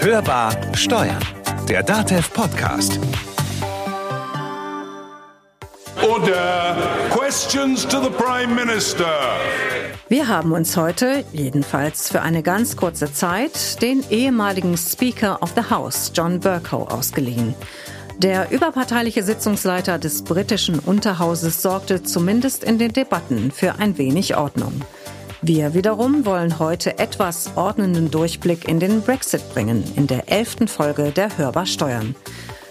Hörbar Steuern, der DATEV Podcast. Order. Questions to the Prime Minister. Wir haben uns heute, jedenfalls für eine ganz kurze Zeit, den ehemaligen Speaker of the House, John Bercow, ausgeliehen. Der überparteiliche Sitzungsleiter des britischen Unterhauses sorgte zumindest in den Debatten für ein wenig Ordnung. Wir wiederum wollen heute etwas ordnenden Durchblick in den Brexit bringen, in der elften Folge der Hörbar Steuern.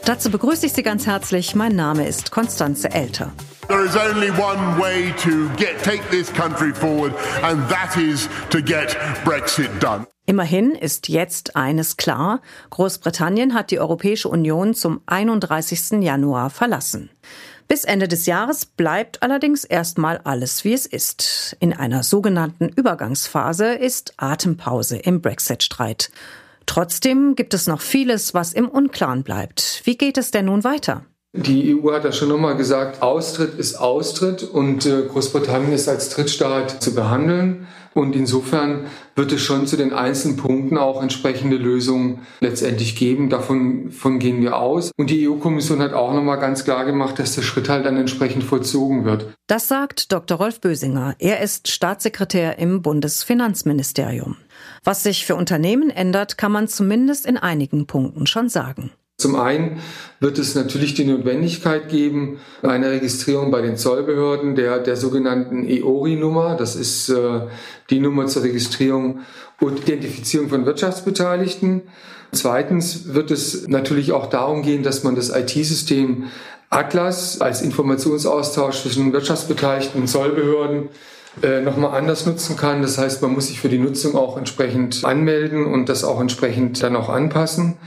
Dazu begrüße ich Sie ganz herzlich. Mein Name ist Konstanze Elter. There is only one way to get, take this country forward, and that is to get Brexit done. Immerhin ist jetzt eines klar. Großbritannien hat die Europäische Union zum 31. Januar verlassen. Bis Ende des Jahres bleibt allerdings erstmal alles, wie es ist. In einer sogenannten Übergangsphase ist Atempause im Brexit-Streit. Trotzdem gibt es noch vieles, was im Unklaren bleibt. Wie geht es denn nun weiter? Die EU hat ja schon nochmal gesagt, Austritt ist Austritt und äh, Großbritannien ist als Drittstaat zu behandeln. Und insofern wird es schon zu den einzelnen Punkten auch entsprechende Lösungen letztendlich geben. Davon von gehen wir aus. Und die EU-Kommission hat auch nochmal ganz klar gemacht, dass der Schritt halt dann entsprechend vollzogen wird. Das sagt Dr. Rolf Bösinger. Er ist Staatssekretär im Bundesfinanzministerium. Was sich für Unternehmen ändert, kann man zumindest in einigen Punkten schon sagen. Zum einen wird es natürlich die Notwendigkeit geben, eine Registrierung bei den Zollbehörden der, der sogenannten EORI-Nummer. Das ist äh, die Nummer zur Registrierung und Identifizierung von Wirtschaftsbeteiligten. Zweitens wird es natürlich auch darum gehen, dass man das IT-System Atlas als Informationsaustausch zwischen Wirtschaftsbeteiligten und Zollbehörden äh, nochmal anders nutzen kann. Das heißt, man muss sich für die Nutzung auch entsprechend anmelden und das auch entsprechend dann auch anpassen.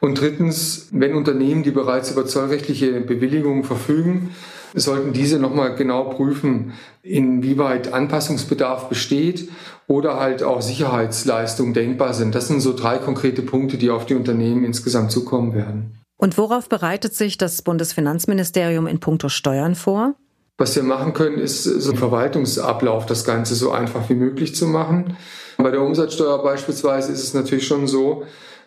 Und drittens, wenn Unternehmen, die bereits über zollrechtliche Bewilligungen verfügen, sollten diese nochmal genau prüfen, inwieweit Anpassungsbedarf besteht oder halt auch Sicherheitsleistungen denkbar sind. Das sind so drei konkrete Punkte, die auf die Unternehmen insgesamt zukommen werden. Und worauf bereitet sich das Bundesfinanzministerium in puncto Steuern vor? Was wir machen können, ist so ein Verwaltungsablauf, das Ganze so einfach wie möglich zu machen. Bei der Umsatzsteuer beispielsweise ist es natürlich schon so,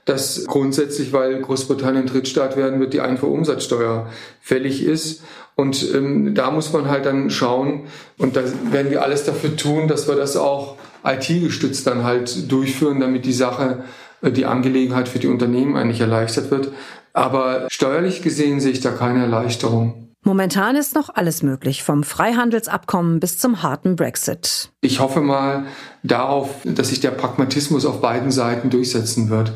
dass grundsätzlich, weil Großbritannien Drittstaat werden wird, die Einfuhrumsatzsteuer fällig ist. Und ähm, da muss man halt dann schauen, und da werden wir alles dafür tun, dass wir das auch IT-gestützt dann halt durchführen, damit die Sache, äh, die Angelegenheit für die Unternehmen eigentlich erleichtert wird. Aber steuerlich gesehen sehe ich da keine Erleichterung. Momentan ist noch alles möglich, vom Freihandelsabkommen bis zum harten Brexit. Ich hoffe mal darauf, dass sich der Pragmatismus auf beiden Seiten durchsetzen wird.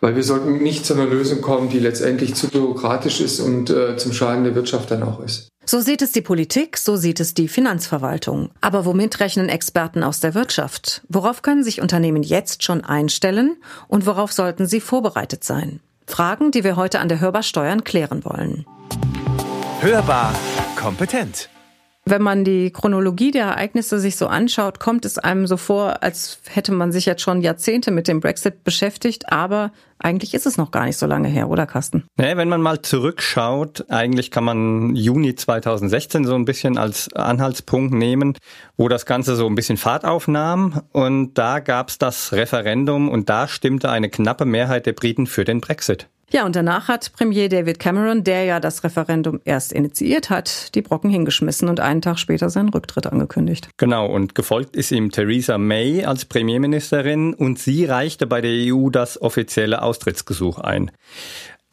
Weil wir sollten nicht zu einer Lösung kommen, die letztendlich zu bürokratisch ist und äh, zum Schaden der Wirtschaft dann auch ist. So sieht es die Politik, so sieht es die Finanzverwaltung. Aber womit rechnen Experten aus der Wirtschaft? Worauf können sich Unternehmen jetzt schon einstellen und worauf sollten sie vorbereitet sein? Fragen, die wir heute an der Hörbar Steuern klären wollen. Hörbar kompetent. Wenn man die Chronologie der Ereignisse sich so anschaut, kommt es einem so vor, als hätte man sich jetzt schon Jahrzehnte mit dem Brexit beschäftigt, aber eigentlich ist es noch gar nicht so lange her, oder Carsten? Nee, wenn man mal zurückschaut, eigentlich kann man Juni 2016 so ein bisschen als Anhaltspunkt nehmen, wo das Ganze so ein bisschen Fahrt aufnahm. Und da gab es das Referendum und da stimmte eine knappe Mehrheit der Briten für den Brexit. Ja, und danach hat Premier David Cameron, der ja das Referendum erst initiiert hat, die Brocken hingeschmissen und einen Tag später seinen Rücktritt angekündigt. Genau, und gefolgt ist ihm Theresa May als Premierministerin und sie reichte bei der EU das offizielle Austrittsgesuch ein.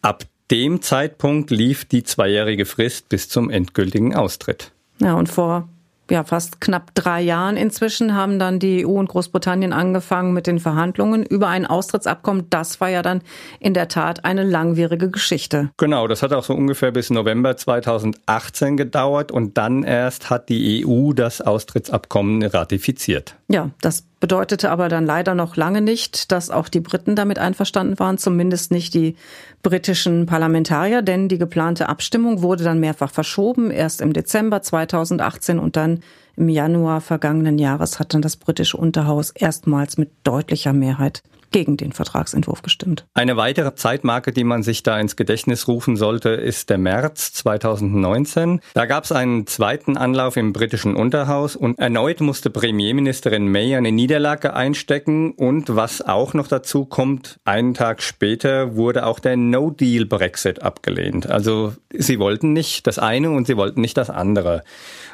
Ab dem Zeitpunkt lief die zweijährige Frist bis zum endgültigen Austritt. Ja, und vor ja, fast knapp drei Jahren inzwischen haben dann die EU und Großbritannien angefangen mit den Verhandlungen über ein Austrittsabkommen. Das war ja dann in der Tat eine langwierige Geschichte. Genau, das hat auch so ungefähr bis November 2018 gedauert und dann erst hat die EU das Austrittsabkommen ratifiziert. Ja, das bedeutete aber dann leider noch lange nicht, dass auch die Briten damit einverstanden waren, zumindest nicht die britischen Parlamentarier, denn die geplante Abstimmung wurde dann mehrfach verschoben. Erst im Dezember 2018 und dann im Januar vergangenen Jahres hat dann das britische Unterhaus erstmals mit deutlicher Mehrheit gegen den Vertragsentwurf gestimmt. Eine weitere Zeitmarke, die man sich da ins Gedächtnis rufen sollte, ist der März 2019. Da gab es einen zweiten Anlauf im britischen Unterhaus und erneut musste Premierministerin May eine Niederlage einstecken und was auch noch dazu kommt, einen Tag später wurde auch der No-Deal-Brexit abgelehnt. Also sie wollten nicht das eine und sie wollten nicht das andere.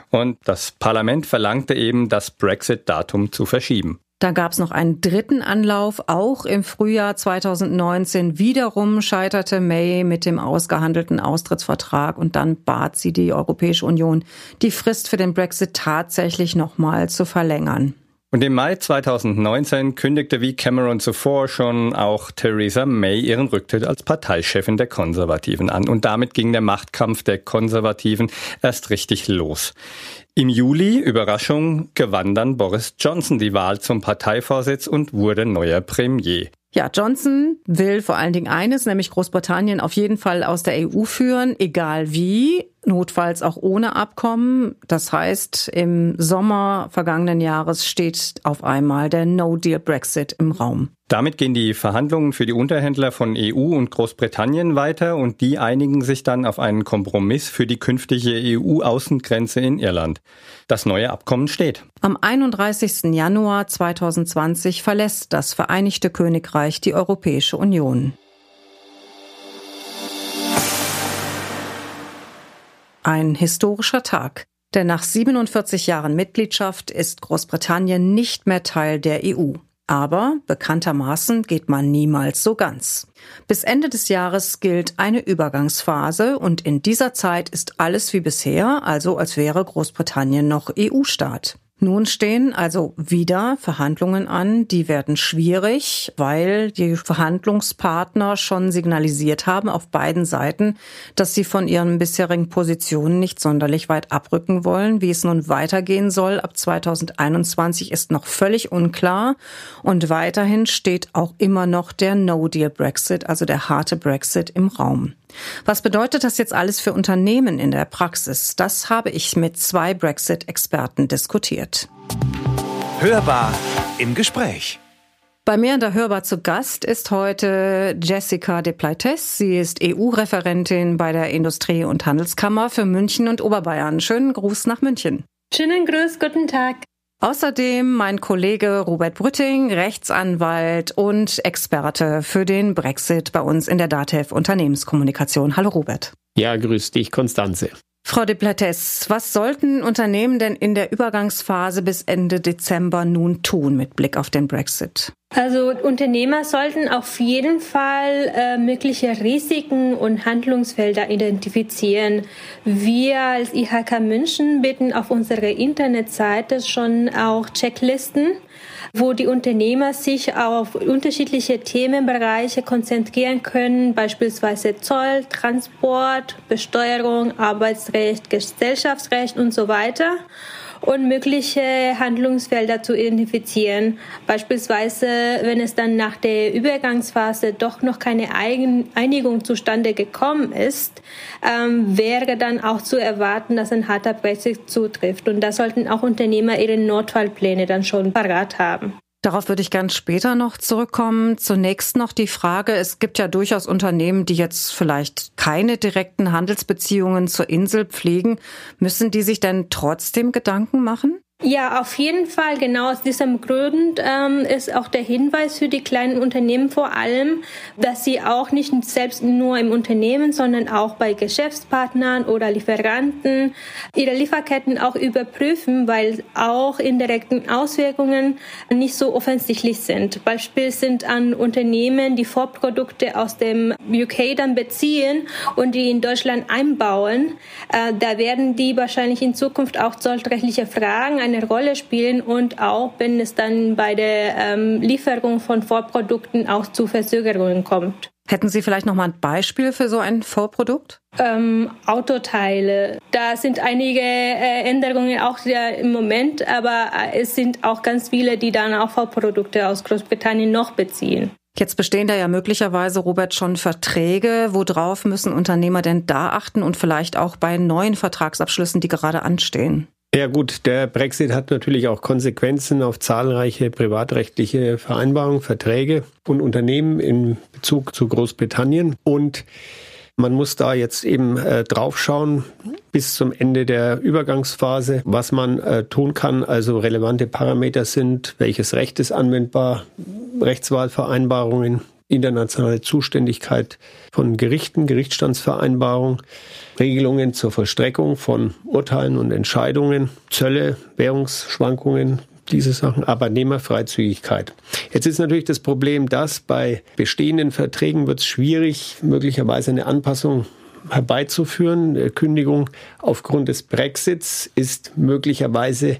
Und das Parlament verlangte eben, das Brexit-Datum zu verschieben. Da gab es noch einen dritten Anlauf, auch im Frühjahr 2019. Wiederum scheiterte May mit dem ausgehandelten Austrittsvertrag und dann bat sie die Europäische Union, die Frist für den Brexit tatsächlich nochmal zu verlängern. Und im Mai 2019 kündigte wie Cameron zuvor schon auch Theresa May ihren Rücktritt als Parteichefin der Konservativen an. Und damit ging der Machtkampf der Konservativen erst richtig los. Im Juli, Überraschung, gewann dann Boris Johnson die Wahl zum Parteivorsitz und wurde neuer Premier. Ja, Johnson will vor allen Dingen eines, nämlich Großbritannien auf jeden Fall aus der EU führen, egal wie, notfalls auch ohne Abkommen. Das heißt, im Sommer vergangenen Jahres steht auf einmal der No-Deal-Brexit im Raum. Damit gehen die Verhandlungen für die Unterhändler von EU und Großbritannien weiter und die einigen sich dann auf einen Kompromiss für die künftige EU-Außengrenze in Irland. Das neue Abkommen steht. Am 31. Januar 2020 verlässt das Vereinigte Königreich die Europäische Union. Ein historischer Tag. Denn nach 47 Jahren Mitgliedschaft ist Großbritannien nicht mehr Teil der EU. Aber bekanntermaßen geht man niemals so ganz. Bis Ende des Jahres gilt eine Übergangsphase und in dieser Zeit ist alles wie bisher, also als wäre Großbritannien noch EU-Staat. Nun stehen also wieder Verhandlungen an, die werden schwierig, weil die Verhandlungspartner schon signalisiert haben auf beiden Seiten, dass sie von ihren bisherigen Positionen nicht sonderlich weit abrücken wollen. Wie es nun weitergehen soll ab 2021 ist noch völlig unklar und weiterhin steht auch immer noch der No-Deal-Brexit, also der harte Brexit im Raum. Was bedeutet das jetzt alles für Unternehmen in der Praxis? Das habe ich mit zwei Brexit-Experten diskutiert. Hörbar im Gespräch. Bei mir in der Hörbar zu Gast ist heute Jessica de Pleites. Sie ist EU-Referentin bei der Industrie- und Handelskammer für München und Oberbayern. Schönen Gruß nach München. Schönen Gruß, guten Tag. Außerdem mein Kollege Robert Brütting, Rechtsanwalt und Experte für den Brexit bei uns in der DATEV Unternehmenskommunikation. Hallo Robert. Ja, grüß dich, Konstanze. Frau de Plates, was sollten Unternehmen denn in der Übergangsphase bis Ende Dezember nun tun mit Blick auf den Brexit? Also Unternehmer sollten auf jeden Fall äh, mögliche Risiken und Handlungsfelder identifizieren. Wir als IHK München bieten auf unserer Internetseite schon auch Checklisten wo die Unternehmer sich auf unterschiedliche Themenbereiche konzentrieren können, beispielsweise Zoll, Transport, Besteuerung, Arbeitsrecht, Gesellschaftsrecht und so weiter und mögliche Handlungsfelder zu identifizieren. Beispielsweise, wenn es dann nach der Übergangsphase doch noch keine Einigung zustande gekommen ist, ähm, wäre dann auch zu erwarten, dass ein harter Brexit zutrifft. Und da sollten auch Unternehmer ihre Notfallpläne dann schon parat haben. Darauf würde ich ganz später noch zurückkommen. Zunächst noch die Frage, es gibt ja durchaus Unternehmen, die jetzt vielleicht keine direkten Handelsbeziehungen zur Insel pflegen. Müssen die sich denn trotzdem Gedanken machen? Ja, auf jeden Fall. Genau aus diesem Grund ähm, ist auch der Hinweis für die kleinen Unternehmen vor allem, dass sie auch nicht selbst nur im Unternehmen, sondern auch bei Geschäftspartnern oder Lieferanten ihre Lieferketten auch überprüfen, weil auch indirekten Auswirkungen nicht so offensichtlich sind. Beispiel sind an Unternehmen, die Vorprodukte aus dem UK dann beziehen und die in Deutschland einbauen. Äh, da werden die wahrscheinlich in Zukunft auch zollrechtliche Fragen eine Rolle spielen und auch wenn es dann bei der ähm, Lieferung von Vorprodukten auch zu Verzögerungen kommt. Hätten Sie vielleicht noch mal ein Beispiel für so ein Vorprodukt? Ähm, Autoteile. Da sind einige äh, Änderungen auch ja im Moment, aber äh, es sind auch ganz viele, die dann auch Vorprodukte aus Großbritannien noch beziehen. Jetzt bestehen da ja möglicherweise, Robert, schon Verträge. Worauf müssen Unternehmer denn da achten und vielleicht auch bei neuen Vertragsabschlüssen, die gerade anstehen? Ja gut, der Brexit hat natürlich auch Konsequenzen auf zahlreiche privatrechtliche Vereinbarungen, Verträge und Unternehmen in Bezug zu Großbritannien. Und man muss da jetzt eben äh, draufschauen bis zum Ende der Übergangsphase, was man äh, tun kann. Also relevante Parameter sind, welches Recht ist anwendbar, Rechtswahlvereinbarungen, internationale Zuständigkeit von Gerichten, Gerichtsstandsvereinbarung, Regelungen zur Vollstreckung von Urteilen und Entscheidungen, Zölle, Währungsschwankungen, diese Sachen, Arbeitnehmerfreizügigkeit. Jetzt ist natürlich das Problem, dass bei bestehenden Verträgen wird es schwierig, möglicherweise eine Anpassung herbeizuführen. Kündigung aufgrund des Brexits ist möglicherweise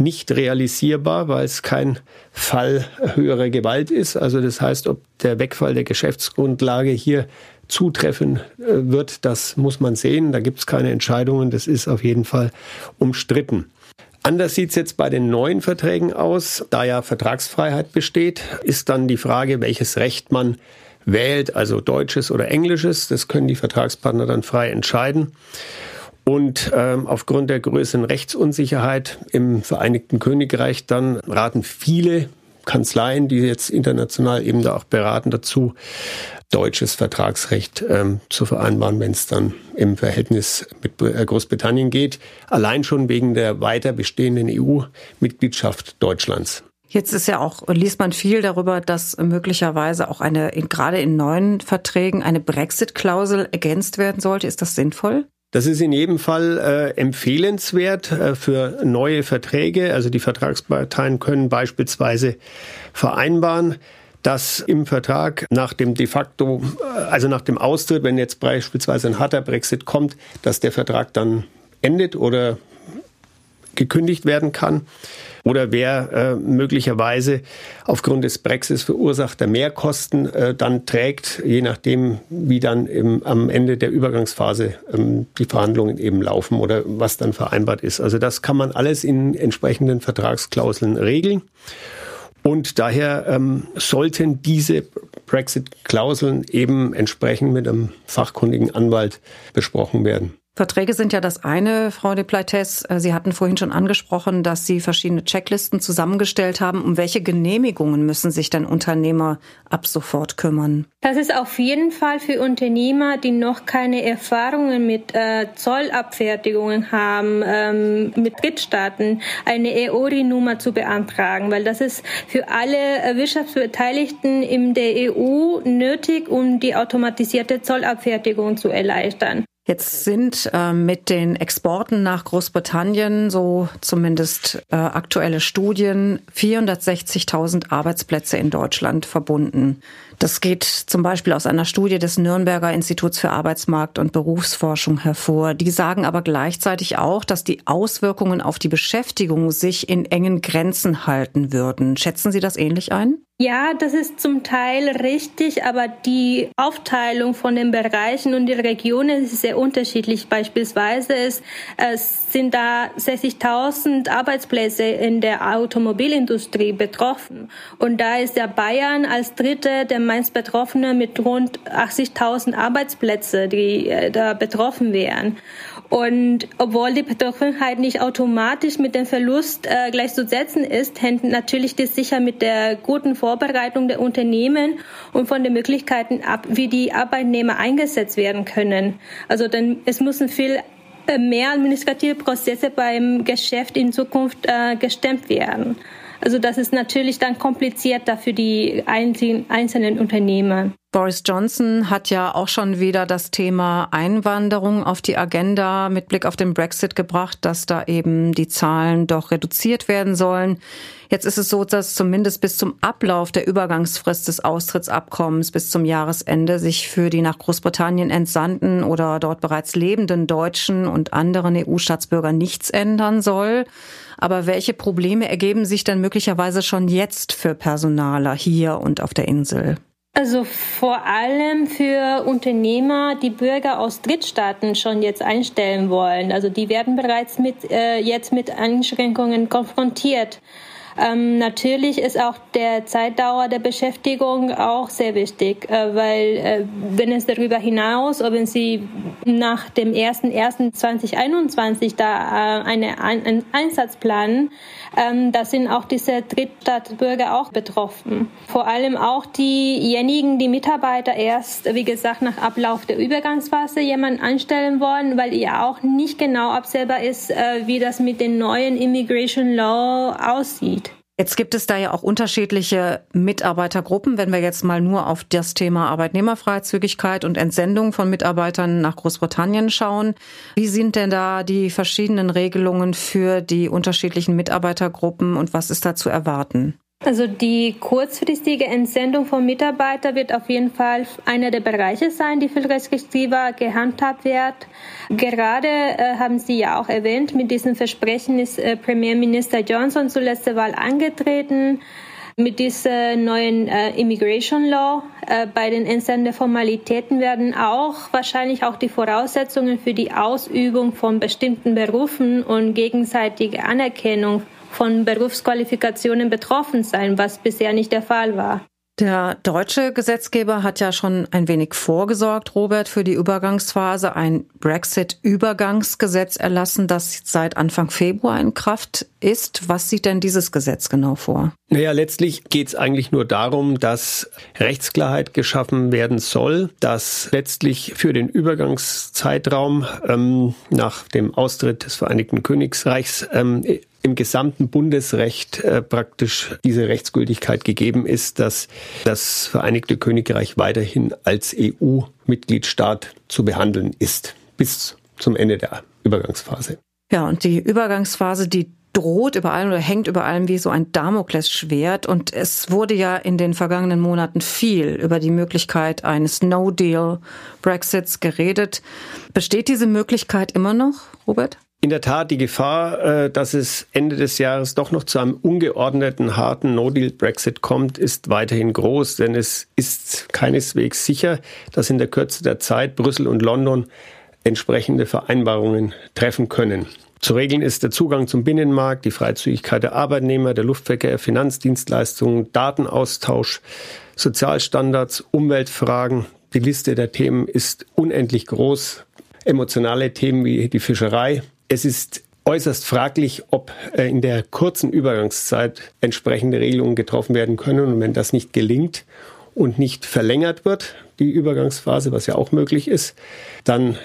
nicht realisierbar, weil es kein Fall höherer Gewalt ist. Also das heißt, ob der Wegfall der Geschäftsgrundlage hier zutreffen äh, wird, das muss man sehen. Da gibt es keine Entscheidungen. Das ist auf jeden Fall umstritten. Anders sieht es jetzt bei den neuen Verträgen aus. Da ja Vertragsfreiheit besteht, ist dann die Frage, welches Recht man wählt, also deutsches oder englisches. Das können die Vertragspartner dann frei entscheiden. Und ähm, aufgrund der größeren Rechtsunsicherheit im Vereinigten Königreich dann raten viele Kanzleien, die jetzt international eben da auch beraten, dazu, deutsches Vertragsrecht ähm, zu vereinbaren, wenn es dann im Verhältnis mit äh, Großbritannien geht. Allein schon wegen der weiter bestehenden EU-Mitgliedschaft Deutschlands. Jetzt ist ja auch, liest man viel darüber, dass möglicherweise auch eine, gerade in neuen Verträgen, eine Brexit-Klausel ergänzt werden sollte. Ist das sinnvoll? Das ist in jedem Fall äh, empfehlenswert äh, für neue Verträge. Also die Vertragsparteien können beispielsweise vereinbaren, dass im Vertrag nach dem de facto, äh, also nach dem Austritt, wenn jetzt beispielsweise ein harter Brexit kommt, dass der Vertrag dann endet oder gekündigt werden kann oder wer äh, möglicherweise aufgrund des Brexits verursachter Mehrkosten äh, dann trägt, je nachdem, wie dann im, am Ende der Übergangsphase ähm, die Verhandlungen eben laufen oder was dann vereinbart ist. Also das kann man alles in entsprechenden Vertragsklauseln regeln. Und daher ähm, sollten diese Brexit-Klauseln eben entsprechend mit einem fachkundigen Anwalt besprochen werden. Verträge sind ja das eine, Frau de Pleites. Äh, Sie hatten vorhin schon angesprochen, dass Sie verschiedene Checklisten zusammengestellt haben. Um welche Genehmigungen müssen sich denn Unternehmer ab sofort kümmern? Das ist auf jeden Fall für Unternehmer, die noch keine Erfahrungen mit äh, Zollabfertigungen haben, ähm, mit Drittstaaten, eine EORI-Nummer zu beantragen, weil das ist für alle äh, Wirtschaftsbeteiligten in der EU nötig, um die automatisierte Zollabfertigung zu erleichtern. Jetzt sind äh, mit den Exporten nach Großbritannien, so zumindest äh, aktuelle Studien, 460.000 Arbeitsplätze in Deutschland verbunden. Das geht zum Beispiel aus einer Studie des Nürnberger Instituts für Arbeitsmarkt und Berufsforschung hervor. Die sagen aber gleichzeitig auch, dass die Auswirkungen auf die Beschäftigung sich in engen Grenzen halten würden. Schätzen Sie das ähnlich ein? Ja, das ist zum Teil richtig, aber die Aufteilung von den Bereichen und den Regionen ist sehr unterschiedlich. Beispielsweise ist, es sind da 60.000 Arbeitsplätze in der Automobilindustrie betroffen. Und da ist der Bayern als dritte der meist Betroffene mit rund 80.000 Arbeitsplätze, die äh, da betroffen wären. Und obwohl die Betroffenheit nicht automatisch mit dem Verlust äh, gleichzusetzen ist, hängt natürlich das sicher mit der guten Vorbereitung der Unternehmen und von den Möglichkeiten ab, wie die Arbeitnehmer eingesetzt werden können. Also dann, es müssen viel äh, mehr administrative Prozesse beim Geschäft in Zukunft äh, gestemmt werden. Also das ist natürlich dann komplizierter für die einzelnen Unternehmer. Boris Johnson hat ja auch schon wieder das Thema Einwanderung auf die Agenda mit Blick auf den Brexit gebracht, dass da eben die Zahlen doch reduziert werden sollen. Jetzt ist es so, dass zumindest bis zum Ablauf der Übergangsfrist des Austrittsabkommens bis zum Jahresende sich für die nach Großbritannien entsandten oder dort bereits lebenden Deutschen und anderen EU-Staatsbürger nichts ändern soll. Aber welche Probleme ergeben sich denn möglicherweise schon jetzt für Personaler hier und auf der Insel? Also vor allem für Unternehmer, die Bürger aus Drittstaaten schon jetzt einstellen wollen. Also die werden bereits mit, äh, jetzt mit Einschränkungen konfrontiert. Ähm, natürlich ist auch der Zeitdauer der Beschäftigung auch sehr wichtig, äh, weil äh, wenn es darüber hinaus, wenn Sie nach dem 1.1.2021 da äh, eine, einen Einsatz planen, ähm, da sind auch diese Drittstaatsbürger auch betroffen. Vor allem auch diejenigen, die Mitarbeiter erst, wie gesagt, nach Ablauf der Übergangsphase jemanden einstellen wollen, weil ja auch nicht genau absehbar ist, äh, wie das mit den neuen Immigration Law aussieht. Jetzt gibt es da ja auch unterschiedliche Mitarbeitergruppen. Wenn wir jetzt mal nur auf das Thema Arbeitnehmerfreizügigkeit und Entsendung von Mitarbeitern nach Großbritannien schauen, wie sind denn da die verschiedenen Regelungen für die unterschiedlichen Mitarbeitergruppen und was ist da zu erwarten? Also die kurzfristige Entsendung von Mitarbeitern wird auf jeden Fall einer der Bereiche sein, die viel restriktiver gehandhabt wird. Gerade äh, haben Sie ja auch erwähnt, mit diesem Versprechen ist äh, Premierminister Johnson zur letzten Wahl angetreten. Mit dieser neuen äh, Immigration Law äh, bei den Entsendeformalitäten werden auch wahrscheinlich auch die Voraussetzungen für die Ausübung von bestimmten Berufen und gegenseitige Anerkennung von Berufsqualifikationen betroffen sein, was bisher nicht der Fall war. Der deutsche Gesetzgeber hat ja schon ein wenig vorgesorgt, Robert, für die Übergangsphase ein Brexit-Übergangsgesetz erlassen, das seit Anfang Februar in Kraft ist. Was sieht denn dieses Gesetz genau vor? Naja, letztlich geht es eigentlich nur darum, dass Rechtsklarheit geschaffen werden soll, dass letztlich für den Übergangszeitraum ähm, nach dem Austritt des Vereinigten Königreichs ähm, im gesamten Bundesrecht äh, praktisch diese Rechtsgültigkeit gegeben ist, dass das Vereinigte Königreich weiterhin als EU-Mitgliedstaat zu behandeln ist, bis zum Ende der Übergangsphase. Ja, und die Übergangsphase, die droht über allem oder hängt über allem wie so ein Damoklesschwert. Und es wurde ja in den vergangenen Monaten viel über die Möglichkeit eines No-Deal-Brexits geredet. Besteht diese Möglichkeit immer noch, Robert? In der Tat, die Gefahr, äh, dass es Ende des Jahres doch noch zu einem ungeordneten, harten No-Deal-Brexit kommt, ist weiterhin groß, denn es ist keineswegs sicher, dass in der Kürze der Zeit Brüssel und London entsprechende Vereinbarungen treffen können. Zu regeln ist der Zugang zum Binnenmarkt, die Freizügigkeit der Arbeitnehmer, der Luftverkehr, Finanzdienstleistungen, Datenaustausch, Sozialstandards, Umweltfragen. Die Liste der Themen ist unendlich groß. Emotionale Themen wie die Fischerei, es ist äußerst fraglich, ob äh, in der kurzen Übergangszeit entsprechende Regelungen getroffen werden können. Und wenn das nicht gelingt und nicht verlängert wird, die Übergangsphase, was ja auch möglich ist, dann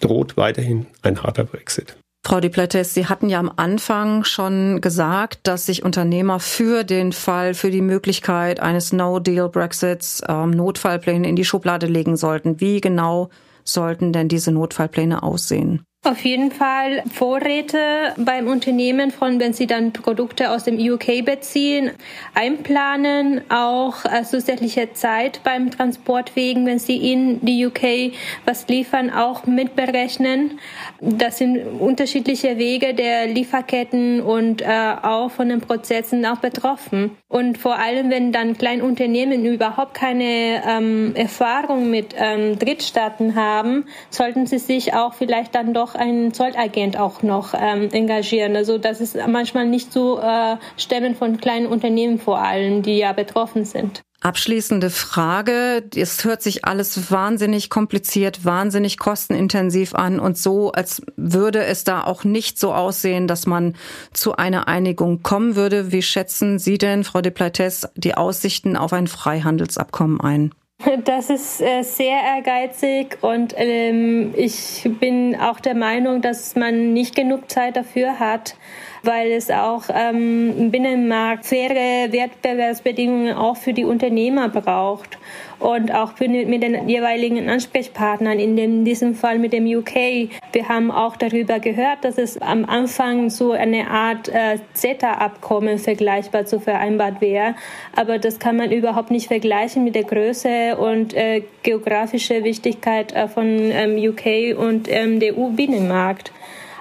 droht weiterhin ein harter Brexit. Frau Duplantis, Sie hatten ja am Anfang schon gesagt, dass sich Unternehmer für den Fall, für die Möglichkeit eines No-Deal-Brexits ähm, Notfallpläne in die Schublade legen sollten. Wie genau sollten denn diese Notfallpläne aussehen? Auf jeden Fall Vorräte beim Unternehmen von, wenn Sie dann Produkte aus dem UK beziehen, einplanen, auch äh, zusätzliche Zeit beim Transport wegen, wenn Sie in die UK was liefern, auch mitberechnen. Das sind unterschiedliche Wege der Lieferketten und äh, auch von den Prozessen auch betroffen. Und vor allem, wenn dann Kleinunternehmen überhaupt keine ähm, Erfahrung mit ähm, Drittstaaten haben, sollten sie sich auch vielleicht dann doch einen Zollagent auch noch ähm, engagieren. Also das ist manchmal nicht so äh, stemmen von kleinen Unternehmen vor allem, die ja betroffen sind. Abschließende Frage. Es hört sich alles wahnsinnig kompliziert, wahnsinnig kostenintensiv an und so, als würde es da auch nicht so aussehen, dass man zu einer Einigung kommen würde. Wie schätzen Sie denn, Frau de Plates, die Aussichten auf ein Freihandelsabkommen ein? Das ist äh, sehr ehrgeizig und ähm, ich bin auch der Meinung, dass man nicht genug Zeit dafür hat weil es auch ähm, im Binnenmarkt faire Wettbewerbsbedingungen auch für die Unternehmer braucht und auch mit den jeweiligen Ansprechpartnern, in, diesem Fall mit dem UK. Wir haben auch darüber gehört, dass es am Anfang so eine Art äh, CETA-Abkommen vergleichbar zu vereinbart wäre, aber das kann man überhaupt nicht vergleichen mit der Größe und äh, geografische Wichtigkeit äh, von ähm, UK und ähm, der EU-Binnenmarkt.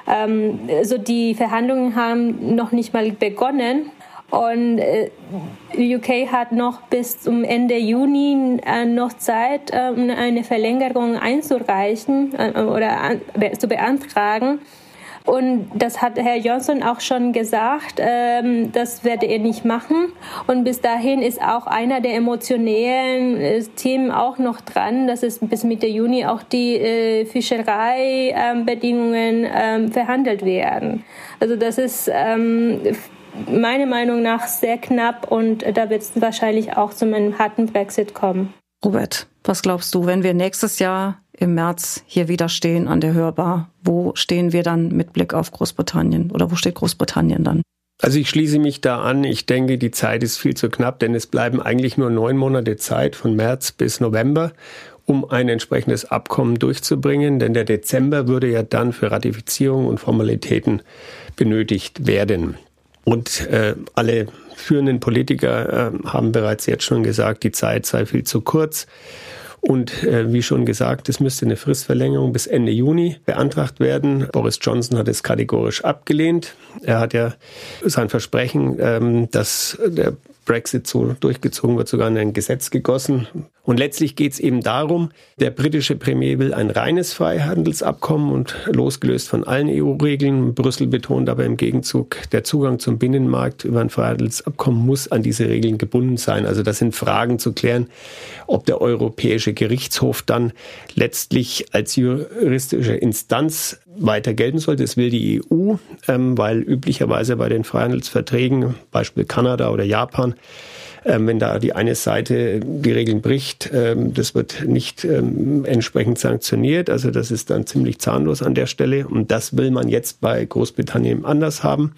Ähm, also die Verhandlungen haben noch nicht mal begonnen. Und äh, UK hat noch bis zum Ende Juni äh, noch Zeit, äh, eine Verlängerung einzureichen äh, oder an, be zu beantragen. Und das hat Herr Johnson auch schon gesagt, ähm, das werde er nicht machen. Und bis dahin ist auch einer der emotionellen äh, Themen auch noch dran, dass es bis Mitte Juni auch die äh, Fischereibedingungen ähm, verhandelt werden. Also das ist ähm, meiner Meinung nach sehr knapp und da wird es wahrscheinlich auch zu einem harten Brexit kommen. Robert, was glaubst du, wenn wir nächstes Jahr im März hier wieder stehen an der Hörbar, wo stehen wir dann mit Blick auf Großbritannien oder wo steht Großbritannien dann? Also ich schließe mich da an. Ich denke, die Zeit ist viel zu knapp, denn es bleiben eigentlich nur neun Monate Zeit von März bis November, um ein entsprechendes Abkommen durchzubringen. Denn der Dezember würde ja dann für Ratifizierung und Formalitäten benötigt werden. Und äh, alle führenden Politiker äh, haben bereits jetzt schon gesagt, die Zeit sei viel zu kurz. Und äh, wie schon gesagt, es müsste eine Fristverlängerung bis Ende Juni beantragt werden. Boris Johnson hat es kategorisch abgelehnt. Er hat ja sein Versprechen, ähm, dass der Brexit so durchgezogen wird, sogar in ein Gesetz gegossen. Und letztlich geht es eben darum, der britische Premier will ein reines Freihandelsabkommen und losgelöst von allen EU-Regeln. Brüssel betont aber im Gegenzug, der Zugang zum Binnenmarkt über ein Freihandelsabkommen muss an diese Regeln gebunden sein. Also das sind Fragen zu klären, ob der Europäische Gerichtshof dann letztlich als juristische Instanz weiter gelten sollte. Das will die EU, ähm, weil üblicherweise bei den Freihandelsverträgen, Beispiel Kanada oder Japan, ähm, wenn da die eine Seite die Regeln bricht, ähm, das wird nicht ähm, entsprechend sanktioniert. Also das ist dann ziemlich zahnlos an der Stelle. Und das will man jetzt bei Großbritannien anders haben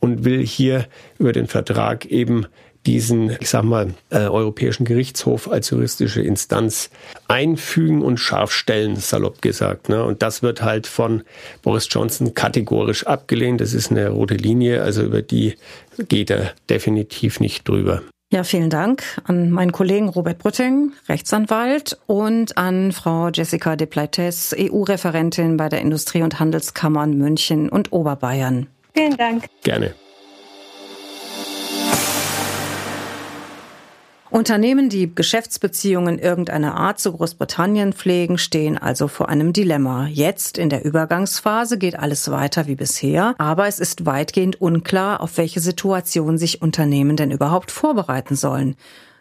und will hier über den Vertrag eben diesen, ich sag mal, äh, Europäischen Gerichtshof als juristische Instanz einfügen und scharf stellen, salopp gesagt. Ne? Und das wird halt von Boris Johnson kategorisch abgelehnt. Das ist eine rote Linie, also über die geht er definitiv nicht drüber. Ja, vielen Dank an meinen Kollegen Robert Brütting, Rechtsanwalt, und an Frau Jessica de Pleites, EU-Referentin bei der Industrie- und Handelskammern München und Oberbayern. Vielen Dank. Gerne. Unternehmen, die Geschäftsbeziehungen irgendeiner Art zu Großbritannien pflegen, stehen also vor einem Dilemma. Jetzt in der Übergangsphase geht alles weiter wie bisher, aber es ist weitgehend unklar, auf welche Situation sich Unternehmen denn überhaupt vorbereiten sollen.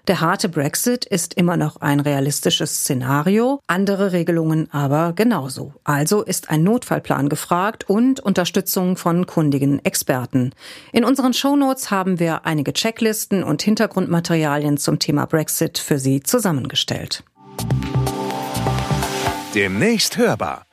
Der harte Brexit ist immer noch ein realistisches Szenario, andere Regelungen aber genauso. Also ist ein Notfallplan gefragt und Unterstützung von kundigen Experten. In unseren Shownotes haben wir einige Checklisten und Hintergrundmaterialien zum Thema Brexit für Sie zusammengestellt. Demnächst hörbar.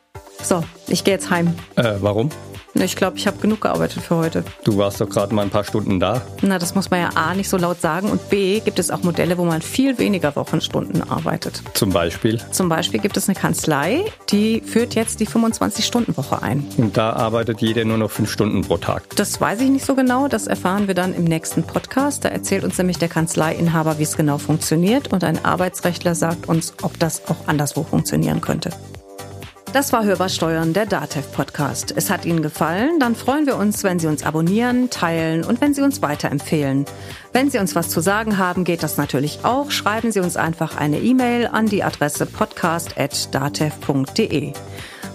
So, ich gehe jetzt heim. Äh, warum? Ich glaube, ich habe genug gearbeitet für heute. Du warst doch gerade mal ein paar Stunden da. Na, das muss man ja A nicht so laut sagen und B gibt es auch Modelle, wo man viel weniger Wochenstunden arbeitet. Zum Beispiel. Zum Beispiel gibt es eine Kanzlei, die führt jetzt die 25-Stunden-Woche ein. Und da arbeitet jeder nur noch fünf Stunden pro Tag. Das weiß ich nicht so genau. Das erfahren wir dann im nächsten Podcast. Da erzählt uns nämlich der Kanzleiinhaber, wie es genau funktioniert und ein Arbeitsrechtler sagt uns, ob das auch anderswo funktionieren könnte. Das war Hörbar Steuern, der DATEV Podcast. Es hat Ihnen gefallen? Dann freuen wir uns, wenn Sie uns abonnieren, teilen und wenn Sie uns weiterempfehlen. Wenn Sie uns was zu sagen haben, geht das natürlich auch. Schreiben Sie uns einfach eine E-Mail an die Adresse podcast.datev.de.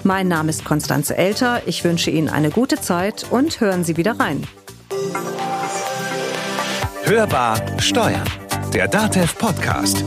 Mein Name ist Konstanze Elter. Ich wünsche Ihnen eine gute Zeit und hören Sie wieder rein. Hörbar Steuern, der DATEV Podcast.